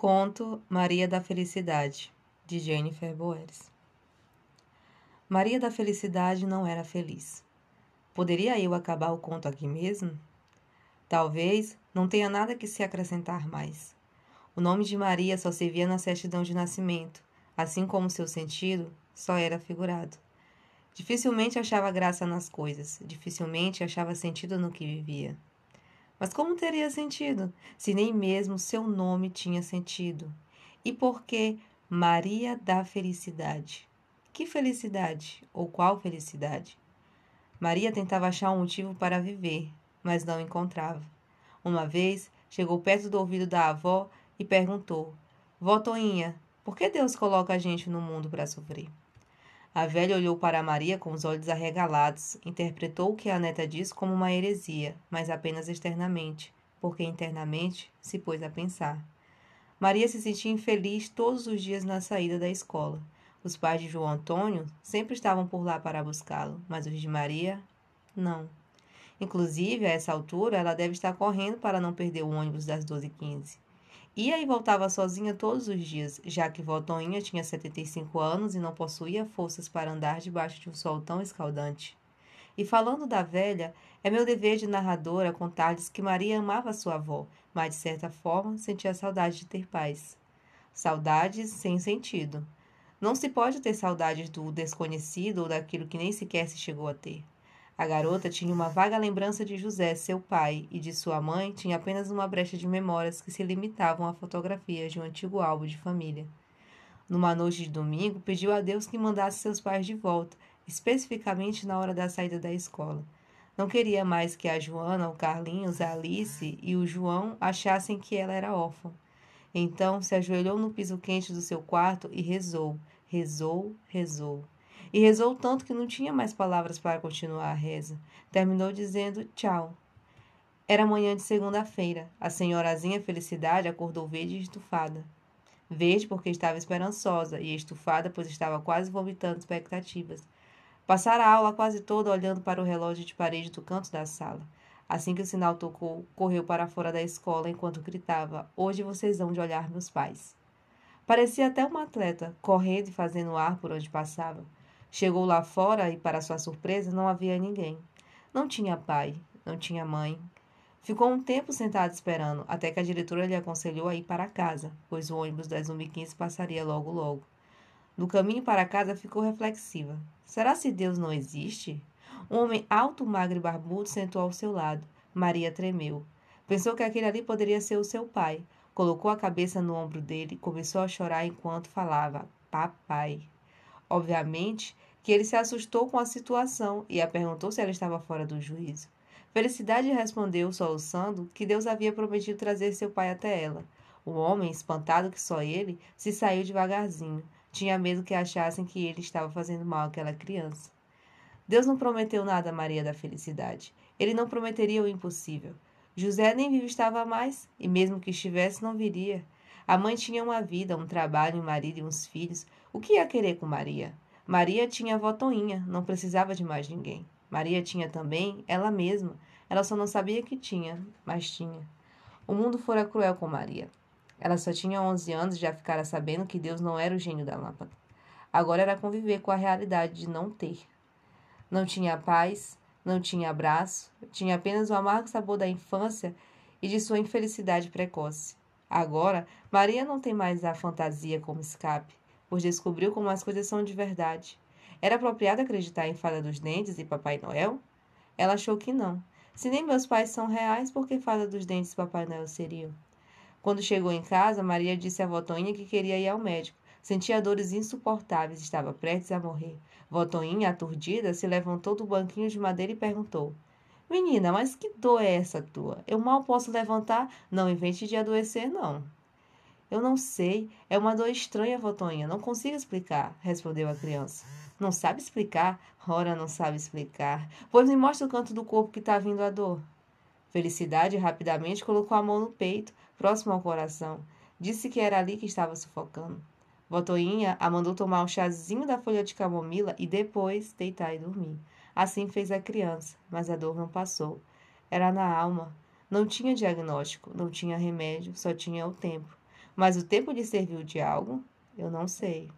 Conto Maria da Felicidade, de Jennifer Boeres. Maria da Felicidade não era feliz. Poderia eu acabar o conto aqui mesmo? Talvez não tenha nada que se acrescentar mais. O nome de Maria só se via na certidão de nascimento, assim como seu sentido só era figurado. Dificilmente achava graça nas coisas, dificilmente achava sentido no que vivia. Mas como teria sentido, se nem mesmo seu nome tinha sentido? E por que Maria da Felicidade? Que felicidade? Ou qual felicidade? Maria tentava achar um motivo para viver, mas não encontrava. Uma vez, chegou perto do ouvido da avó e perguntou: Vó Toinha, por que Deus coloca a gente no mundo para sofrer? A velha olhou para Maria com os olhos arregalados, interpretou o que a neta disse como uma heresia, mas apenas externamente, porque internamente se pôs a pensar. Maria se sentia infeliz todos os dias na saída da escola. Os pais de João Antônio sempre estavam por lá para buscá-lo, mas os de Maria, não. Inclusive, a essa altura, ela deve estar correndo para não perder o ônibus das 12h15. Ia e voltava sozinha todos os dias, já que vó Toinha tinha 75 anos e não possuía forças para andar debaixo de um sol tão escaldante. E falando da velha, é meu dever de narradora contar-lhes que Maria amava sua avó, mas de certa forma sentia saudade de ter paz. Saudades sem sentido. Não se pode ter saudades do desconhecido ou daquilo que nem sequer se chegou a ter. A garota tinha uma vaga lembrança de José, seu pai, e de sua mãe tinha apenas uma brecha de memórias que se limitavam a fotografias de um antigo álbum de família. Numa noite de domingo, pediu a Deus que mandasse seus pais de volta, especificamente na hora da saída da escola. Não queria mais que a Joana, o Carlinhos, a Alice e o João achassem que ela era órfã. Então se ajoelhou no piso quente do seu quarto e rezou, rezou, rezou e rezou tanto que não tinha mais palavras para continuar a reza. Terminou dizendo tchau. Era manhã de segunda-feira. A senhorazinha Felicidade acordou verde e estufada. Verde porque estava esperançosa e estufada pois estava quase vomitando expectativas. Passara a aula quase toda olhando para o relógio de parede do canto da sala. Assim que o sinal tocou, correu para fora da escola enquanto gritava: Hoje vocês vão de olhar meus pais. Parecia até uma atleta, correndo e fazendo ar por onde passava. Chegou lá fora e, para sua surpresa, não havia ninguém. Não tinha pai, não tinha mãe. Ficou um tempo sentado esperando, até que a diretora lhe aconselhou a ir para casa, pois o ônibus das 1h15 passaria logo logo. No caminho para casa ficou reflexiva. Será se Deus não existe? Um homem alto, magro e barbudo sentou ao seu lado. Maria tremeu. Pensou que aquele ali poderia ser o seu pai. Colocou a cabeça no ombro dele e começou a chorar enquanto falava: Papai. Obviamente que ele se assustou com a situação e a perguntou se ela estava fora do juízo. Felicidade respondeu, soluçando, que Deus havia prometido trazer seu pai até ela. O homem, espantado que só ele, se saiu devagarzinho. Tinha medo que achassem que ele estava fazendo mal àquela criança. Deus não prometeu nada a Maria da Felicidade. Ele não prometeria o impossível. José nem vivo estava mais, e mesmo que estivesse, não viria. A mãe tinha uma vida, um trabalho, um marido e uns filhos. O que ia querer com Maria? Maria tinha a votoinha, não precisava de mais ninguém. Maria tinha também ela mesma. Ela só não sabia que tinha, mas tinha. O mundo fora cruel com Maria. Ela só tinha 11 anos e já ficara sabendo que Deus não era o gênio da lâmpada. Agora era conviver com a realidade de não ter. Não tinha paz, não tinha abraço, tinha apenas o amargo sabor da infância e de sua infelicidade precoce. Agora, Maria não tem mais a fantasia como escape, pois descobriu como as coisas são de verdade. Era apropriado acreditar em Fada dos Dentes e Papai Noel? Ela achou que não. Se nem meus pais são reais, por que Fada dos Dentes e Papai Noel seriam? Quando chegou em casa, Maria disse à Votoinha que queria ir ao médico. Sentia dores insuportáveis, estava prestes a morrer. Votoinha, aturdida, se levantou do banquinho de madeira e perguntou: Menina, mas que dor é essa tua? Eu mal posso levantar. Não invente de adoecer, não. Eu não sei. É uma dor estranha, Votonha. Não consigo explicar, respondeu a criança. Não sabe explicar? Ora, não sabe explicar. Pois me mostra o canto do corpo que está vindo a dor. Felicidade rapidamente colocou a mão no peito, próximo ao coração. Disse que era ali que estava sufocando. Votoinha a mandou tomar um chazinho da folha de camomila e depois deitar e dormir. Assim fez a criança, mas a dor não passou. Era na alma. Não tinha diagnóstico, não tinha remédio, só tinha o tempo. Mas o tempo de serviu de algo, eu não sei.